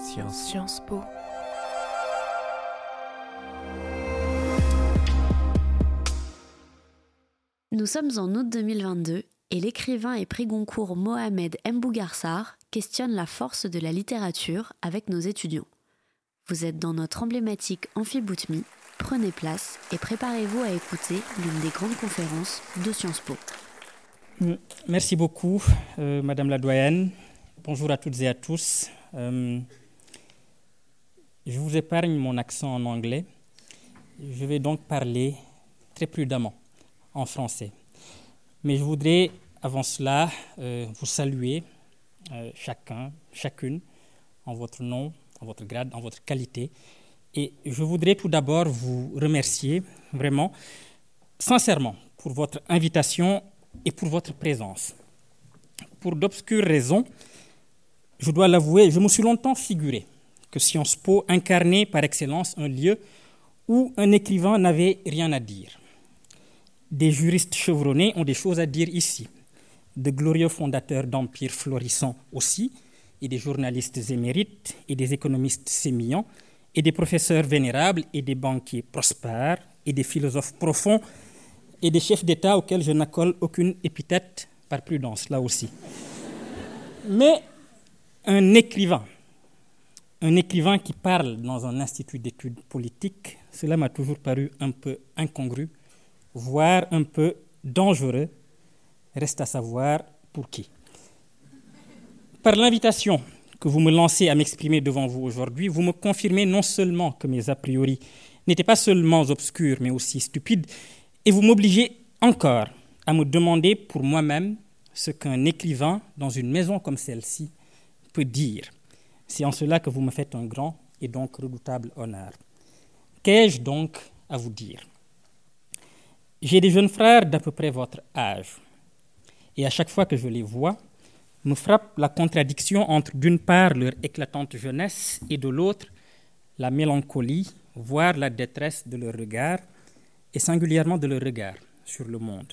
Sciences. Sciences Po. Nous sommes en août 2022 et l'écrivain et prix Goncourt Mohamed Mbougarsar questionne la force de la littérature avec nos étudiants. Vous êtes dans notre emblématique Amphiboutmi, prenez place et préparez-vous à écouter l'une des grandes conférences de Sciences Po. Merci beaucoup, euh, Madame la doyenne. Bonjour à toutes et à tous. Euh, je vous épargne mon accent en anglais. Je vais donc parler très prudemment en français. Mais je voudrais, avant cela, euh, vous saluer euh, chacun, chacune, en votre nom, en votre grade, en votre qualité. Et je voudrais tout d'abord vous remercier vraiment, sincèrement, pour votre invitation et pour votre présence. Pour d'obscures raisons, je dois l'avouer, je me suis longtemps figuré que Sciences Po incarnait par excellence un lieu où un écrivain n'avait rien à dire. Des juristes chevronnés ont des choses à dire ici, de glorieux fondateurs d'empires florissants aussi, et des journalistes émérites, et des économistes sémillants, et des professeurs vénérables, et des banquiers prospères, et des philosophes profonds, et des chefs d'État auxquels je n'accole aucune épithète par prudence, là aussi. Mais un écrivain, un écrivain qui parle dans un institut d'études politiques, cela m'a toujours paru un peu incongru, voire un peu dangereux. Reste à savoir pour qui. Par l'invitation que vous me lancez à m'exprimer devant vous aujourd'hui, vous me confirmez non seulement que mes a priori n'étaient pas seulement obscurs, mais aussi stupides, et vous m'obligez encore à me demander pour moi-même ce qu'un écrivain dans une maison comme celle-ci peut dire. C'est en cela que vous me faites un grand et donc redoutable honneur. Qu'ai-je donc à vous dire? J'ai des jeunes frères d'à peu près votre âge. Et à chaque fois que je les vois, me frappe la contradiction entre d'une part leur éclatante jeunesse et de l'autre la mélancolie, voire la détresse de leur regard, et singulièrement de leur regard sur le monde.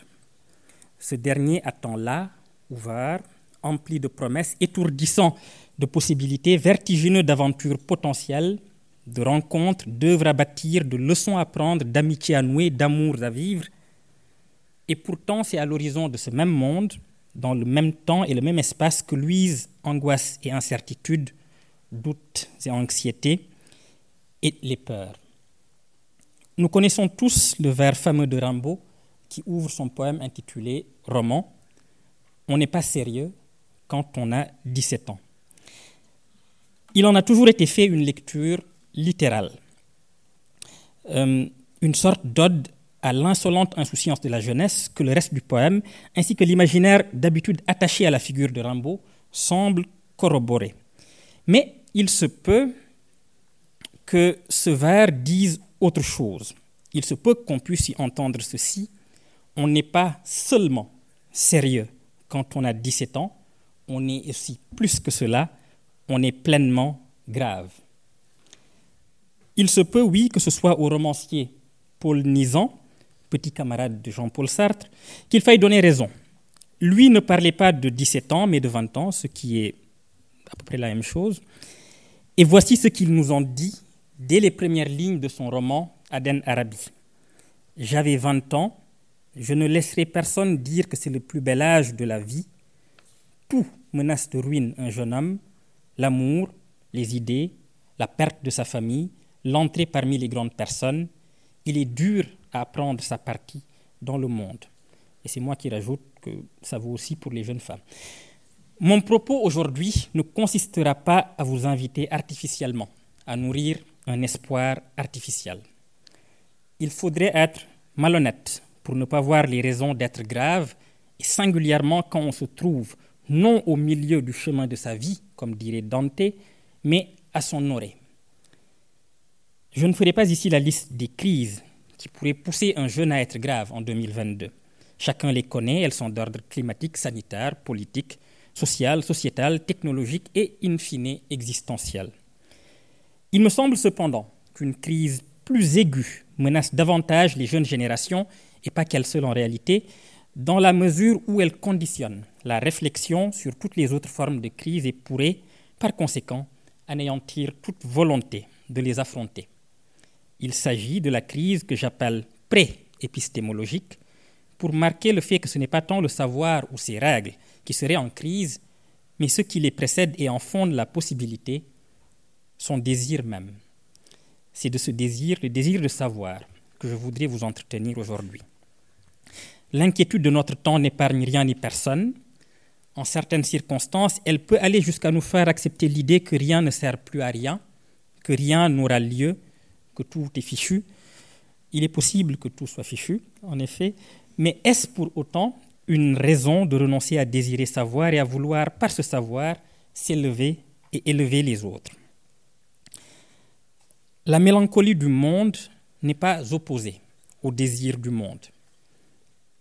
Ce dernier attend là, ouvert, empli de promesses, étourdissant de possibilités, vertigineux d'aventures potentielles, de rencontres, d'œuvres à bâtir, de leçons à prendre, d'amitié à nouer, d'amours à vivre. Et pourtant, c'est à l'horizon de ce même monde, dans le même temps et le même espace que luisent angoisse et incertitude, doutes et anxiétés, et les peurs. Nous connaissons tous le vers fameux de Rimbaud qui ouvre son poème intitulé Roman. On n'est pas sérieux quand on a 17 ans. Il en a toujours été fait une lecture littérale, euh, une sorte d'ode à l'insolente insouciance de la jeunesse que le reste du poème, ainsi que l'imaginaire d'habitude attaché à la figure de Rimbaud, semble corroborer. Mais il se peut que ce vers dise autre chose. Il se peut qu'on puisse y entendre ceci. On n'est pas seulement sérieux quand on a 17 ans, on est aussi plus que cela, on est pleinement grave. Il se peut, oui, que ce soit au romancier Paul Nizan, petit camarade de Jean-Paul Sartre, qu'il faille donner raison. Lui ne parlait pas de 17 ans, mais de 20 ans, ce qui est à peu près la même chose. Et voici ce qu'il nous en dit dès les premières lignes de son roman Aden Arabi. J'avais 20 ans, je ne laisserai personne dire que c'est le plus bel âge de la vie. Tout menace de ruine un jeune homme, l'amour, les idées, la perte de sa famille, l'entrée parmi les grandes personnes. Il est dur à prendre sa partie dans le monde. Et c'est moi qui rajoute que ça vaut aussi pour les jeunes femmes. Mon propos aujourd'hui ne consistera pas à vous inviter artificiellement à nourrir un espoir artificiel. Il faudrait être malhonnête pour ne pas voir les raisons d'être grave, et singulièrement quand on se trouve non au milieu du chemin de sa vie, comme dirait Dante, mais à son orée. Je ne ferai pas ici la liste des crises qui pourraient pousser un jeune à être grave en 2022. Chacun les connaît, elles sont d'ordre climatique, sanitaire, politique, social, sociétal, technologique et, in fine, existentiel. Il me semble cependant qu'une crise plus aiguë menace davantage les jeunes générations, et pas qu'elle seule en réalité, dans la mesure où elle conditionne la réflexion sur toutes les autres formes de crise et pourrait, par conséquent, anéantir toute volonté de les affronter. Il s'agit de la crise que j'appelle pré-épistémologique pour marquer le fait que ce n'est pas tant le savoir ou ses règles qui seraient en crise, mais ce qui les précède et en fonde la possibilité, son désir même. C'est de ce désir, le désir de savoir, que je voudrais vous entretenir aujourd'hui. L'inquiétude de notre temps n'épargne rien ni personne. En certaines circonstances, elle peut aller jusqu'à nous faire accepter l'idée que rien ne sert plus à rien, que rien n'aura lieu, que tout est fichu. Il est possible que tout soit fichu, en effet, mais est-ce pour autant une raison de renoncer à désirer savoir et à vouloir, par ce savoir, s'élever et élever les autres? La mélancolie du monde n'est pas opposée au désir du monde.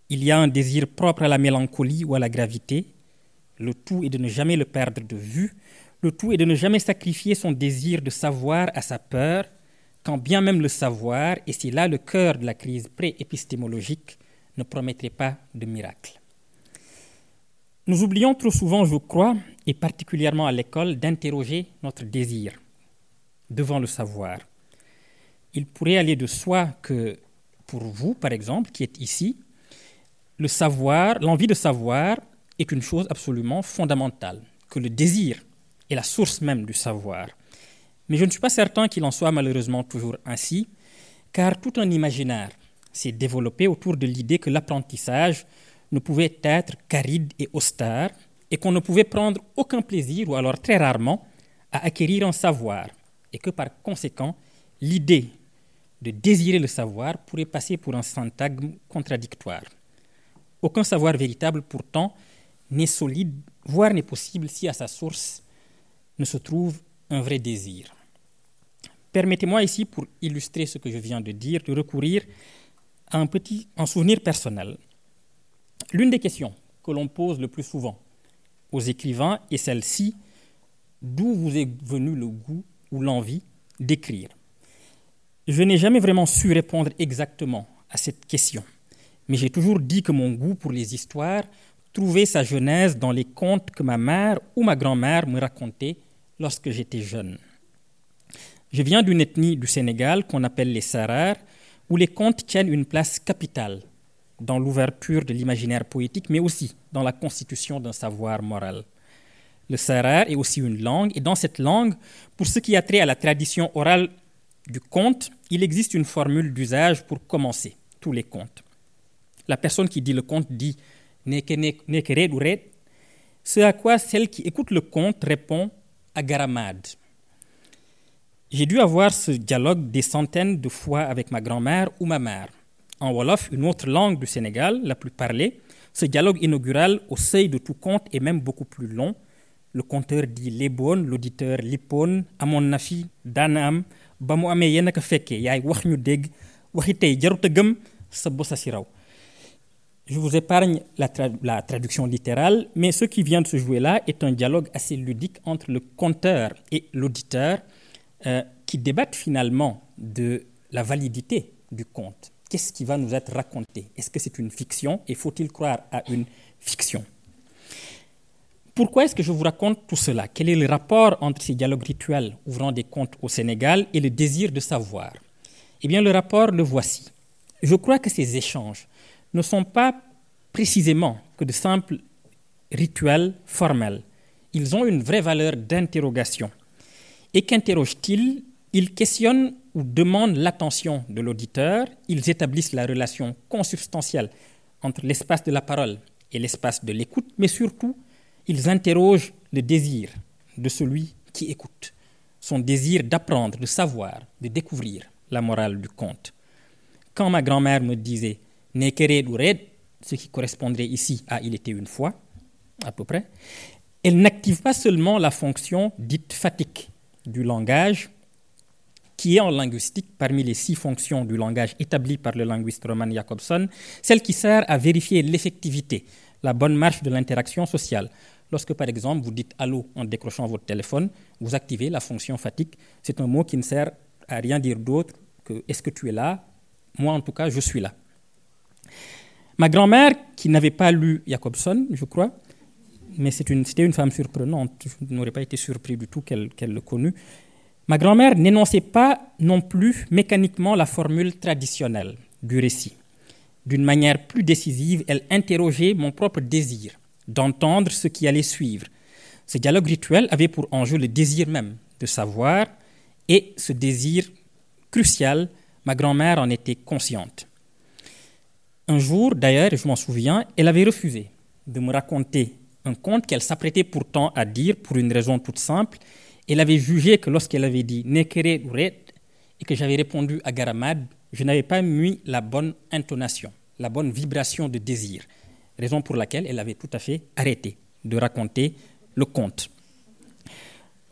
Il y a un désir propre à la mélancolie ou à la gravité. Le tout est de ne jamais le perdre de vue. Le tout est de ne jamais sacrifier son désir de savoir à sa peur, quand bien même le savoir, et c'est là le cœur de la crise pré-épistémologique, ne promettrait pas de miracle. Nous oublions trop souvent, je crois, et particulièrement à l'école, d'interroger notre désir devant le savoir. Il pourrait aller de soi que pour vous, par exemple, qui êtes ici, le savoir, l'envie de savoir est une chose absolument fondamentale, que le désir est la source même du savoir. Mais je ne suis pas certain qu'il en soit malheureusement toujours ainsi, car tout un imaginaire s'est développé autour de l'idée que l'apprentissage ne pouvait être qu'aride et austère, et qu'on ne pouvait prendre aucun plaisir, ou alors très rarement, à acquérir un savoir, et que par conséquent, l'idée de désirer le savoir pourrait passer pour un syntagme contradictoire. Aucun savoir véritable, pourtant, n'est solide, voire n'est possible si à sa source ne se trouve un vrai désir. Permettez-moi ici, pour illustrer ce que je viens de dire, de recourir à un petit souvenir personnel. L'une des questions que l'on pose le plus souvent aux écrivains est celle-ci d'où vous est venu le goût ou l'envie d'écrire? Je n'ai jamais vraiment su répondre exactement à cette question, mais j'ai toujours dit que mon goût pour les histoires trouvait sa genèse dans les contes que ma mère ou ma grand-mère me racontaient lorsque j'étais jeune. Je viens d'une ethnie du Sénégal qu'on appelle les Sarars, où les contes tiennent une place capitale dans l'ouverture de l'imaginaire poétique, mais aussi dans la constitution d'un savoir moral. Le sarar est aussi une langue, et dans cette langue, pour ce qui a trait à la tradition orale du conte, il existe une formule d'usage pour commencer tous les contes. La personne qui dit le conte dit ce à quoi celle qui écoute le conte répond agaramad. J'ai dû avoir ce dialogue des centaines de fois avec ma grand-mère ou ma mère. En Wolof, une autre langue du Sénégal, la plus parlée, ce dialogue inaugural au seuil de tout conte est même beaucoup plus long. Le conteur dit Lebon, l'auditeur Lipon, Amon Nafi, Danam, Bamu Ame Yenaka Feke, Yaay wax ñu dégg, waxi tey jarut a gëm sa bossa si raw. Je vous épargne la, tra la, traduction littérale, mais ce qui vient de se jouer là est un dialogue assez ludique entre le conteur et l'auditeur euh, qui débattent finalement de la validité du conte. Qu'est-ce qui va nous être raconté? Est-ce que c'est une fiction? Et faut-il croire à une fiction? Pourquoi est-ce que je vous raconte tout cela? Quel est le rapport entre ces dialogues rituels ouvrant des contes au Sénégal et le désir de savoir? Eh bien, le rapport, le voici. Je crois que ces échanges ne sont pas précisément que de simples rituels formels. Ils ont une vraie valeur d'interrogation. Et qu'interrogent-ils? Ils questionnent ou demandent l'attention de l'auditeur, ils établissent la relation consubstantielle entre l'espace de la parole et l'espace de l'écoute, mais surtout, ils interrogent le désir de celui qui écoute, son désir d'apprendre, de savoir, de découvrir la morale du conte. Quand ma grand-mère me disait Nekere ce qui correspondrait ici à Il était une fois, à peu près, elle n'active pas seulement la fonction dite fatigue du langage, qui est en linguistique, parmi les six fonctions du langage établies par le linguiste Roman Jacobson, celle qui sert à vérifier l'effectivité, la bonne marche de l'interaction sociale. Lorsque, par exemple, vous dites allô en décrochant votre téléphone, vous activez la fonction fatigue. C'est un mot qui ne sert à rien dire d'autre que est-ce que tu es là? Moi, en tout cas, je suis là. Ma grand-mère, qui n'avait pas lu Jacobson, je crois, mais c'était une, femme surprenante. Je n'aurais pas été surpris du tout qu'elle le connût. Ma grand-mère n'énonçait pas non plus mécaniquement la formule traditionnelle du récit. D'une manière plus décisive, elle interrogeait mon propre désir d'entendre ce qui allait suivre. Ce dialogue rituel avait pour enjeu le désir même de savoir, et ce désir crucial, ma grand-mère en était consciente. Un jour, d'ailleurs, je m'en souviens, elle avait refusé de me raconter un conte qu'elle s'apprêtait pourtant à dire pour une raison toute simple. Elle avait jugé que lorsqu'elle avait dit Nekere et que j'avais répondu à Garamad, je n'avais pas mis la bonne intonation, la bonne vibration de désir, raison pour laquelle elle avait tout à fait arrêté de raconter le conte.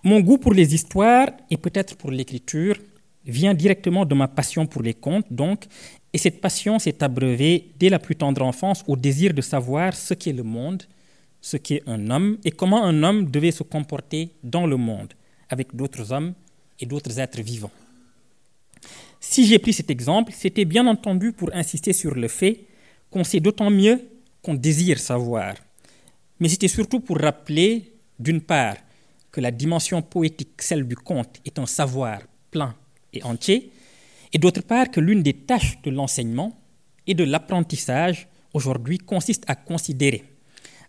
Mon goût pour les histoires et peut-être pour l'écriture vient directement de ma passion pour les contes, donc, et cette passion s'est abreuvée dès la plus tendre enfance au désir de savoir ce qu'est le monde, ce qu'est un homme et comment un homme devait se comporter dans le monde avec d'autres hommes et d'autres êtres vivants. Si j'ai pris cet exemple, c'était bien entendu pour insister sur le fait qu'on sait d'autant mieux qu'on désire savoir. Mais c'était surtout pour rappeler, d'une part, que la dimension poétique, celle du conte, est un savoir plein et entier, et d'autre part que l'une des tâches de l'enseignement et de l'apprentissage aujourd'hui consiste à considérer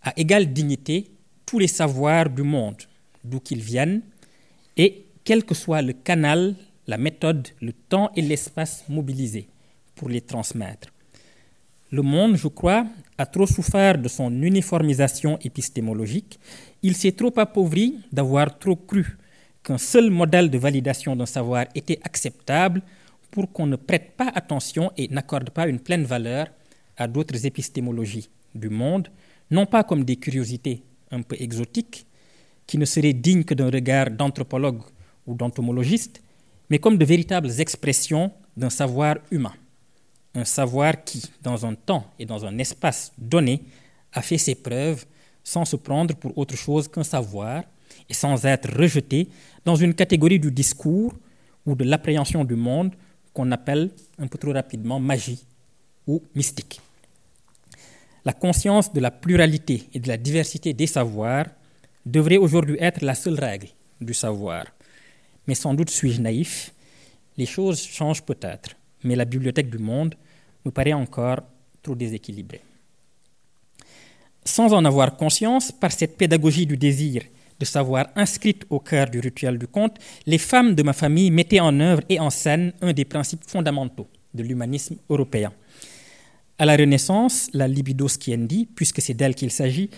à égale dignité tous les savoirs du monde, d'où qu'ils viennent, et quel que soit le canal, la méthode, le temps et l'espace mobilisés pour les transmettre. Le monde, je crois, a trop souffert de son uniformisation épistémologique il s'est trop appauvri d'avoir trop cru qu'un seul modèle de validation d'un savoir était acceptable pour qu'on ne prête pas attention et n'accorde pas une pleine valeur à d'autres épistémologies du monde, non pas comme des curiosités un peu exotiques, qui ne seraient dignes que d'un regard d'anthropologue ou d'entomologiste, mais comme de véritables expressions d'un savoir humain. Un savoir qui, dans un temps et dans un espace donné, a fait ses preuves sans se prendre pour autre chose qu'un savoir et sans être rejeté dans une catégorie du discours ou de l'appréhension du monde qu'on appelle un peu trop rapidement magie ou mystique. La conscience de la pluralité et de la diversité des savoirs devrait aujourd'hui être la seule règle du savoir. Mais sans doute suis-je naïf, les choses changent peut-être, mais la bibliothèque du monde me paraît encore trop déséquilibrée sans en avoir conscience, par cette pédagogie du désir de savoir inscrite au cœur du rituel du conte, les femmes de ma famille mettaient en œuvre et en scène un des principes fondamentaux de l'humanisme européen. À la Renaissance, la libido sciendi, puisque c'est d'elle qu'il s'agit,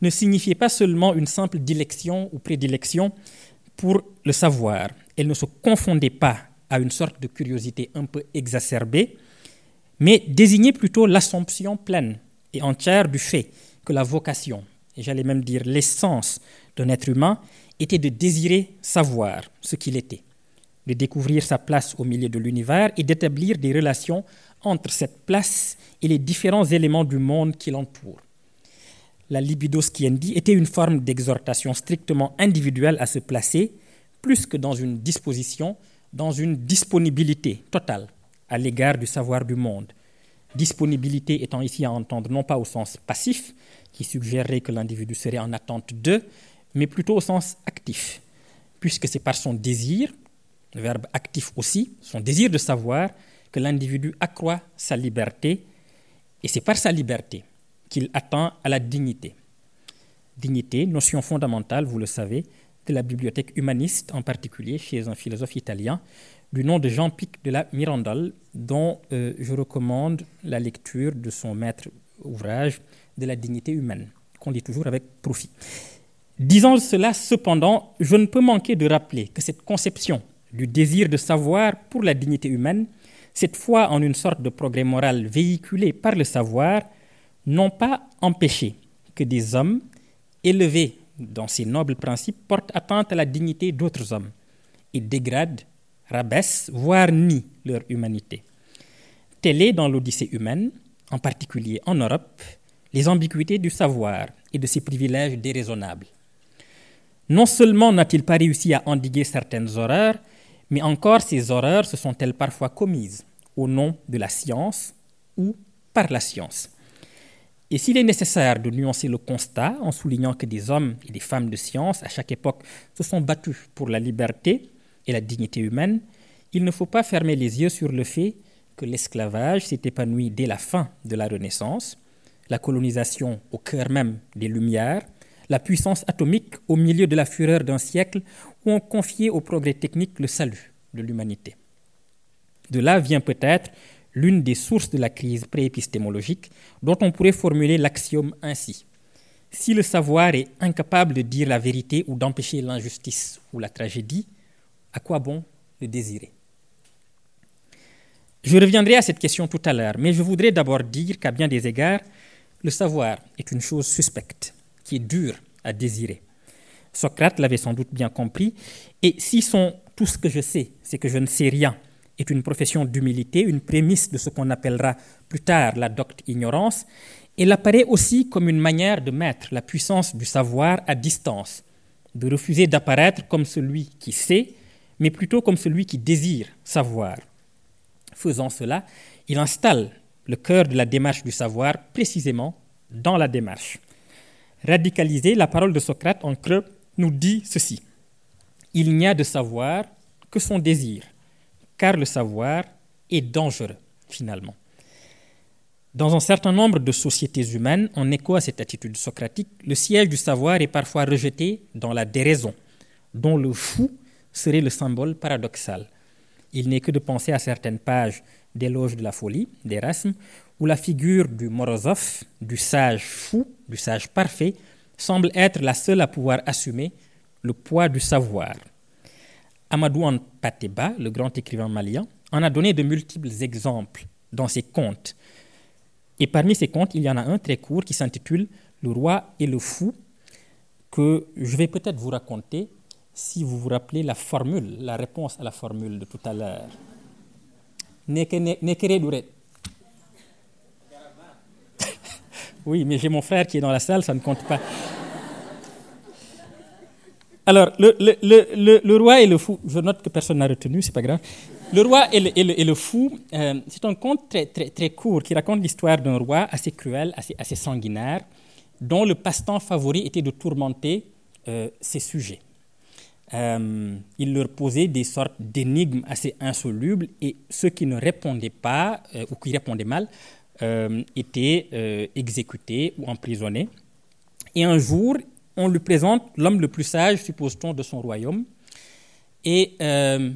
ne signifiait pas seulement une simple dilection ou prédilection pour le savoir. Elle ne se confondait pas à une sorte de curiosité un peu exacerbée, mais désignait plutôt l'assomption pleine et entière du fait que la vocation, et j'allais même dire l'essence d'un être humain, était de désirer savoir ce qu'il était, de découvrir sa place au milieu de l'univers et d'établir des relations entre cette place et les différents éléments du monde qui l'entourent. La libido sciendi était une forme d'exhortation strictement individuelle à se placer, plus que dans une disposition, dans une disponibilité totale à l'égard du savoir du monde. Disponibilité étant ici à entendre non pas au sens passif, qui suggérerait que l'individu serait en attente de, mais plutôt au sens actif, puisque c'est par son désir, le verbe actif aussi, son désir de savoir, que l'individu accroît sa liberté, et c'est par sa liberté qu'il atteint à la dignité. Dignité, notion fondamentale, vous le savez, de la bibliothèque humaniste, en particulier chez un philosophe italien du nom de Jean-Pic de la Mirandole, dont euh, je recommande la lecture de son maître ouvrage de la dignité humaine, qu'on lit toujours avec profit. Disant cela, cependant, je ne peux manquer de rappeler que cette conception du désir de savoir pour la dignité humaine, cette foi en une sorte de progrès moral véhiculé par le savoir, n'ont pas empêché que des hommes élevés dans ces nobles principes portent atteinte à la dignité d'autres hommes et dégradent, rabaissent, voire nient leur humanité. Telle est dans l'Odyssée humaine, en particulier en Europe, les ambiguïtés du savoir et de ses privilèges déraisonnables. Non seulement n'a-t-il pas réussi à endiguer certaines horreurs, mais encore ces horreurs se sont-elles parfois commises au nom de la science ou par la science. Et s'il est nécessaire de nuancer le constat en soulignant que des hommes et des femmes de science à chaque époque se sont battus pour la liberté et la dignité humaine, il ne faut pas fermer les yeux sur le fait que l'esclavage s'est épanoui dès la fin de la Renaissance, la colonisation au cœur même des Lumières, la puissance atomique au milieu de la fureur d'un siècle où on confiait au progrès technique le salut de l'humanité. De là vient peut-être l'une des sources de la crise préépistémologique dont on pourrait formuler l'axiome ainsi. Si le savoir est incapable de dire la vérité ou d'empêcher l'injustice ou la tragédie, à quoi bon le désirer? Je reviendrai à cette question tout à l'heure, mais je voudrais d'abord dire qu'à bien des égards, le savoir est une chose suspecte, qui est dure à désirer. Socrate l'avait sans doute bien compris, et si son tout ce que je sais, c'est que je ne sais rien, est une profession d'humilité, une prémisse de ce qu'on appellera plus tard la docte ignorance, elle apparaît aussi comme une manière de mettre la puissance du savoir à distance, de refuser d'apparaître comme celui qui sait, mais plutôt comme celui qui désire savoir. Faisant cela, il installe le cœur de la démarche du savoir précisément dans la démarche. Radicaliser, la parole de Socrate en creux nous dit ceci. Il n'y a de savoir que son désir car le savoir est dangereux, finalement. Dans un certain nombre de sociétés humaines, en écho à cette attitude socratique, le siège du savoir est parfois rejeté dans la déraison, dont le fou serait le symbole paradoxal. Il n'est que de penser à certaines pages d'éloge de la folie d'Erasme, où la figure du Morozov, du sage fou, du sage parfait, semble être la seule à pouvoir assumer le poids du savoir. Amadou Pateba, le grand écrivain malien, en a donné de multiples exemples dans ses contes. Et parmi ces contes, il y en a un très court qui s'intitule Le roi et le fou, que je vais peut-être vous raconter si vous vous rappelez la formule, la réponse à la formule de tout à l'heure. Oui, mais j'ai mon frère qui est dans la salle, ça ne compte pas. Alors, le, le, le, roi et le fou, je note que personne n'a retenu, c'est pas grave. Le roi et le, fou, euh, c'est un conte très, très, très court qui raconte l'histoire d'un roi assez cruel, assez, assez sanguinaire, dont le passe-temps favori était de tourmenter euh, ses sujets. Euh, il leur posait des sortes d'énigmes assez insolubles et ceux qui ne répondaient pas ou qui répondaient mal étaient exécutés ou emprisonnés. Et un jour, on lui présente l'homme le plus sage, suppose-t-on, de son royaume. Et euh,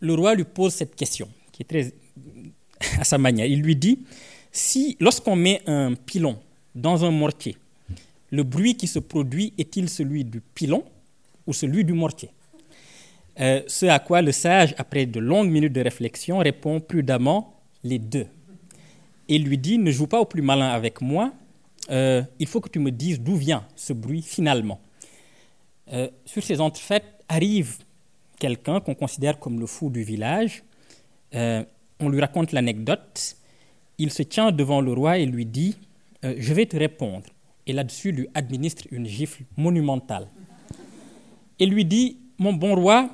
le roi lui pose cette question, qui est très à sa manière. Il lui dit, si lorsqu'on met un pilon dans un mortier, le bruit qui se produit est-il celui du pilon? Ou celui du mortier euh, Ce à quoi le sage, après de longues minutes de réflexion, répond prudemment les deux. Et lui dit, ne joue pas au plus malin avec moi, euh, il faut que tu me dises d'où vient ce bruit finalement. Euh, sur ces entrefaites arrive quelqu'un qu'on considère comme le fou du village. On lui raconte l'anecdote. Il se tient devant le roi et lui dit Je vais te répondre. Et là-dessus, lui administre une gifle monumentale. Et lui dit Mon bon roi,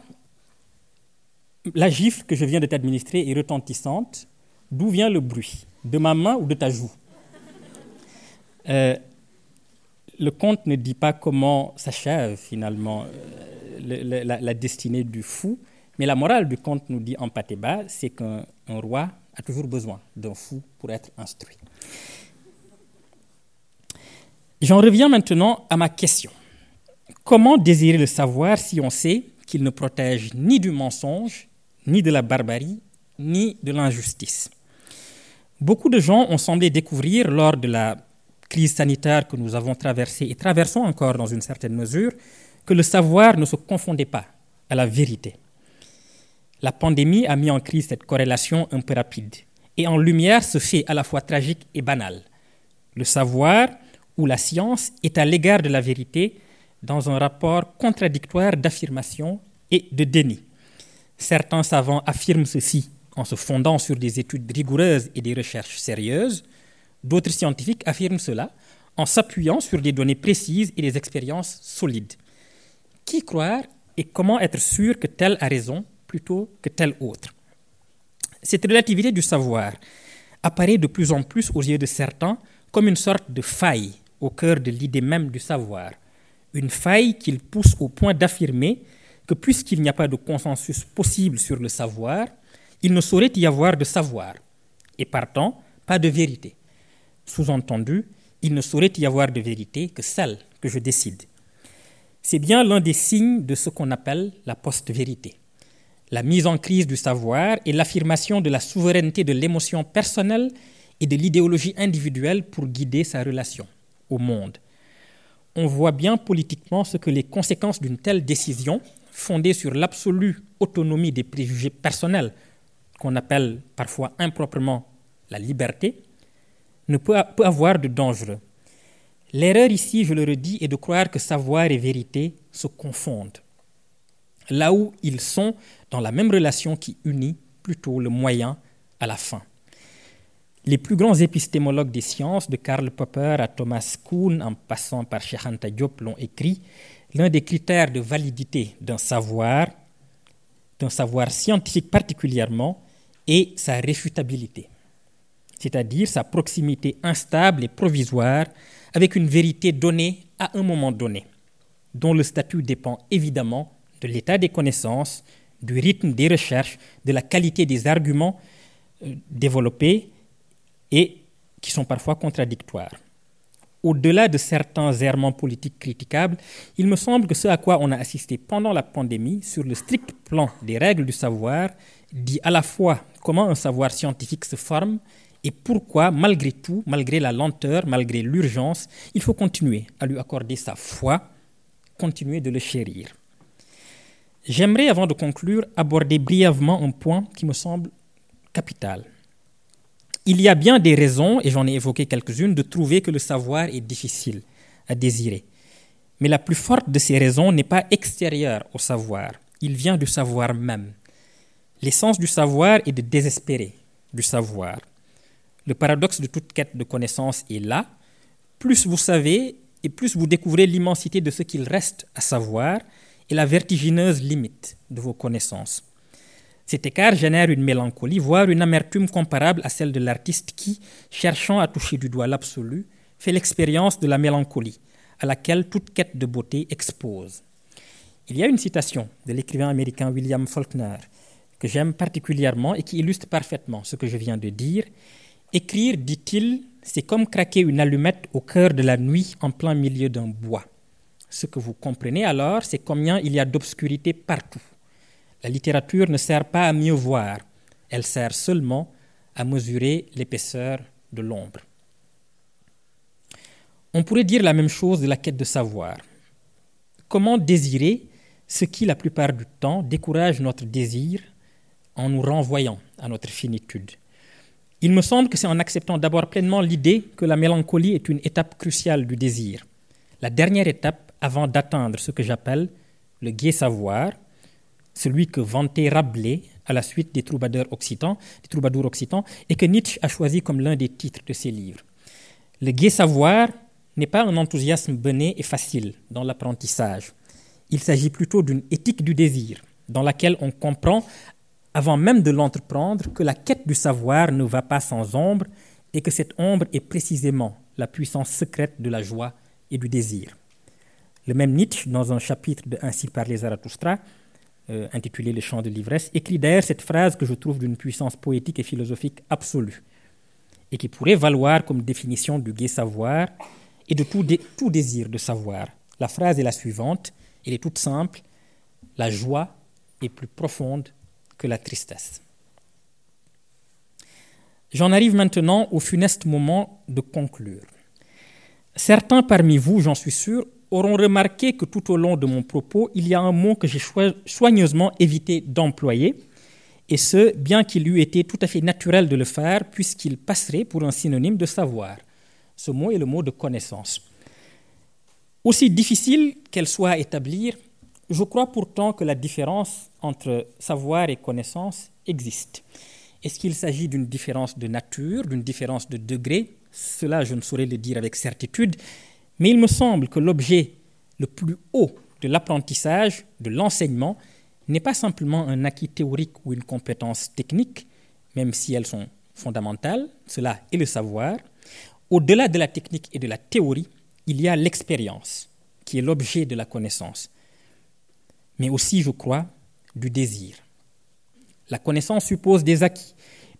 la gifle que je viens de t'administrer est retentissante. D'où vient le bruit? De ma main ou de ta joue? Euh, le conte ne dit pas comment s'achève finalement euh, la, destinée du fou, mais la morale du conte nous dit en bas, c'est qu'un roi a toujours besoin d'un fou pour être instruit. J'en reviens maintenant à ma question. Comment désirer le savoir si on sait qu'il ne protège ni du mensonge, ni de la barbarie, ni de l'injustice? Beaucoup de gens ont semblé découvrir lors de la crise sanitaire que nous avons traversée et traversons encore dans une certaine mesure, que le savoir ne se confondait pas à la vérité. La pandémie a mis en crise cette corrélation un peu rapide et en lumière ce fait à la fois tragique et banal. Le savoir ou la science est à l'égard de la vérité dans un rapport contradictoire d'affirmation et de déni. Certains savants affirment ceci en se fondant sur des études rigoureuses et des recherches sérieuses, D'autres scientifiques affirment cela en s'appuyant sur des données précises et des expériences solides. Qui croire et comment être sûr que tel a raison plutôt que tel autre? Cette relativité du savoir apparaît de plus en plus aux yeux de certains comme une sorte de faille au cœur de l'idée même du savoir. Une faille qu'il pousse au point d'affirmer que puisqu'il n'y a pas de consensus possible sur le savoir, il ne saurait y avoir de savoir, et partant, pas de vérité. Sous-entendu, il ne saurait y avoir de vérité que celle que je décide. C'est bien l'un des signes de ce qu'on appelle la post-vérité. La mise en crise du savoir et l'affirmation de la souveraineté de l'émotion personnelle et de l'idéologie individuelle pour guider sa relation au monde. On voit bien politiquement ce que les conséquences d'une telle décision, fondée sur l'absolue autonomie des préjugés personnels, qu'on appelle parfois improprement la liberté, ne peut, avoir de dangereux. L'erreur ici, je le redis, est de croire que savoir et vérité se confondent, là où ils sont dans la même relation qui unit plutôt le moyen à la fin. Les plus grands épistémologues des sciences, de Karl Popper à Thomas Kuhn, en passant par Cheikh Diop, l'ont écrit. L'un des critères de validité d'un savoir, d'un savoir scientifique particulièrement, est sa réfutabilité, c'est-à-dire sa proximité instable et provisoire avec une vérité donnée à un moment donné, dont le statut dépend évidemment de l'état des connaissances, du rythme des recherches, de la qualité des arguments euh, développés et qui sont parfois contradictoires. Au-delà de certains errements politiques critiquables, il me semble que ce à quoi on a assisté pendant la pandémie, sur le strict plan des règles du savoir, dit à la fois comment un savoir scientifique se forme et pourquoi, malgré tout, malgré la lenteur, malgré l'urgence, il faut continuer à lui accorder sa foi, continuer de le chérir. J'aimerais, avant de conclure, aborder brièvement un point qui me semble capital. Il y a bien des raisons, et j'en ai évoqué quelques-unes, de trouver que le savoir est difficile à désirer. Mais la plus forte de ces raisons n'est pas extérieure au savoir, il vient du savoir même. L'essence du savoir est de désespérer du savoir. Le paradoxe de toute quête de connaissance est là. Plus vous savez et plus vous découvrez l'immensité de ce qu'il reste à savoir et la vertigineuse limite de vos connaissances. Cet écart génère une mélancolie, voire une amertume comparable à celle de l'artiste qui, cherchant à toucher du doigt l'absolu, fait l'expérience de la mélancolie, à laquelle toute quête de beauté expose. Il y a une citation de l'écrivain américain William Faulkner que j'aime particulièrement et qui illustre parfaitement ce que je viens de dire. Écrire, dit-il, c'est comme craquer une allumette au cœur de la nuit en plein milieu d'un bois. Ce que vous comprenez alors, c'est combien il y a d'obscurité partout. La littérature ne sert pas à mieux voir, elle sert seulement à mesurer l'épaisseur de l'ombre. On pourrait dire la même chose de la quête de savoir. Comment désirer ce qui, la plupart du temps, décourage notre désir en nous renvoyant à notre finitude? Il me semble que c'est en acceptant d'abord pleinement l'idée que la mélancolie est une étape cruciale du désir, la dernière étape avant d'atteindre ce que j'appelle le gai savoir, celui que vantait Rabelais à la suite des troubadours occitans, des troubadours occitans et que Nietzsche a choisi comme l'un des titres de ses livres. Le gai savoir n'est pas un enthousiasme bené et facile dans l'apprentissage. Il s'agit plutôt d'une éthique du désir, dans laquelle on comprend avant même de l'entreprendre, que la quête du savoir ne va pas sans ombre et que cette ombre est précisément la puissance secrète de la joie et du désir. Le même Nietzsche, dans un chapitre de Ainsi parlait Zarathustra, euh, intitulé Les chants de l'ivresse, écrit d'ailleurs cette phrase que je trouve d'une puissance poétique et philosophique absolue, et qui pourrait valoir comme définition du gai savoir et de tout, tout désir de savoir. La phrase est la suivante, elle est toute simple, la joie est plus profonde que la tristesse. J'en arrive maintenant au funeste moment de conclure. Certains parmi vous, j'en suis sûr, auront remarqué que tout au long de mon propos, il y a un mot que j'ai soigneusement évité d'employer, et ce, bien qu'il eût été tout à fait naturel de le faire, puisqu'il passerait pour un synonyme de savoir. Ce mot est le mot de connaissance. Aussi difficile qu'elle soit à établir, je crois pourtant que la différence entre savoir et connaissance existe. Est-ce qu'il s'agit d'une différence de nature, d'une différence de degré? Cela, je ne saurais le dire avec certitude, mais il me semble que l'objet le plus haut de l'apprentissage, de l'enseignement, n'est pas simplement un acquis théorique ou une compétence technique, même si elles sont fondamentales, cela est le savoir. au-delà de la technique et de la théorie, il y a l'expérience, qui est l'objet de la connaissance, mais aussi, je crois, du désir. La connaissance suppose des acquis,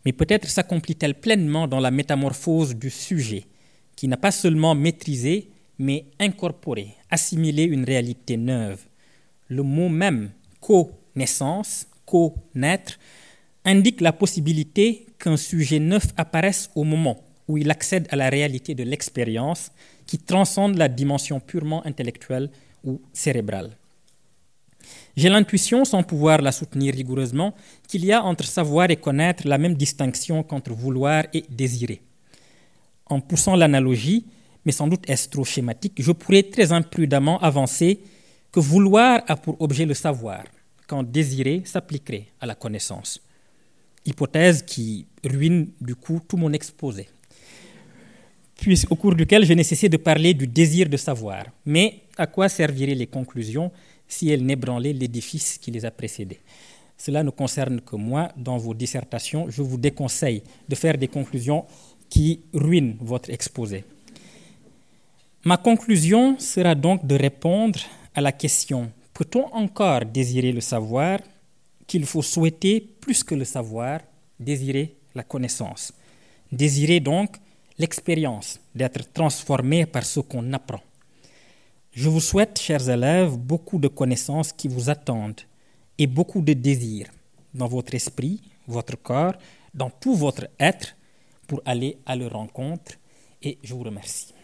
mais peut-être s'accomplit-elle pleinement dans la métamorphose du sujet, qui n'a pas seulement maîtrisé, mais incorporé, assimilé une réalité neuve. Le mot même co-naissance, co-naître, indique la possibilité qu'un sujet neuf apparaisse au moment où il accède à la réalité de l'expérience qui transcende la dimension purement intellectuelle ou cérébrale. J'ai l'intuition, sans pouvoir la soutenir rigoureusement, qu'il y a entre savoir et connaître la même distinction qu'entre vouloir et désirer. En poussant l'analogie, mais sans doute est-ce trop schématique, je pourrais très imprudemment avancer que vouloir a pour objet le savoir, quand désirer s'appliquerait à la connaissance. Hypothèse qui ruine du coup tout mon exposé, au cours duquel je n'ai de parler du désir de savoir. Mais à quoi serviraient les conclusions si elles n'ébranlaient l'édifice qui les a précédées? Cela ne concerne que moi. Dans vos dissertations, je vous déconseille de faire des conclusions qui ruinent votre exposé. Ma conclusion sera donc de répondre à la question peut-on encore désirer le savoir qu'il faut souhaiter plus que le savoir, désirer la connaissance? Désirer donc l'expérience d'être transformé par ce qu'on apprend. Je vous souhaite, chers élèves, beaucoup de connaissances qui vous attendent et beaucoup de désirs dans votre esprit, votre corps, dans tout votre être pour aller à leur rencontre. Et je vous remercie.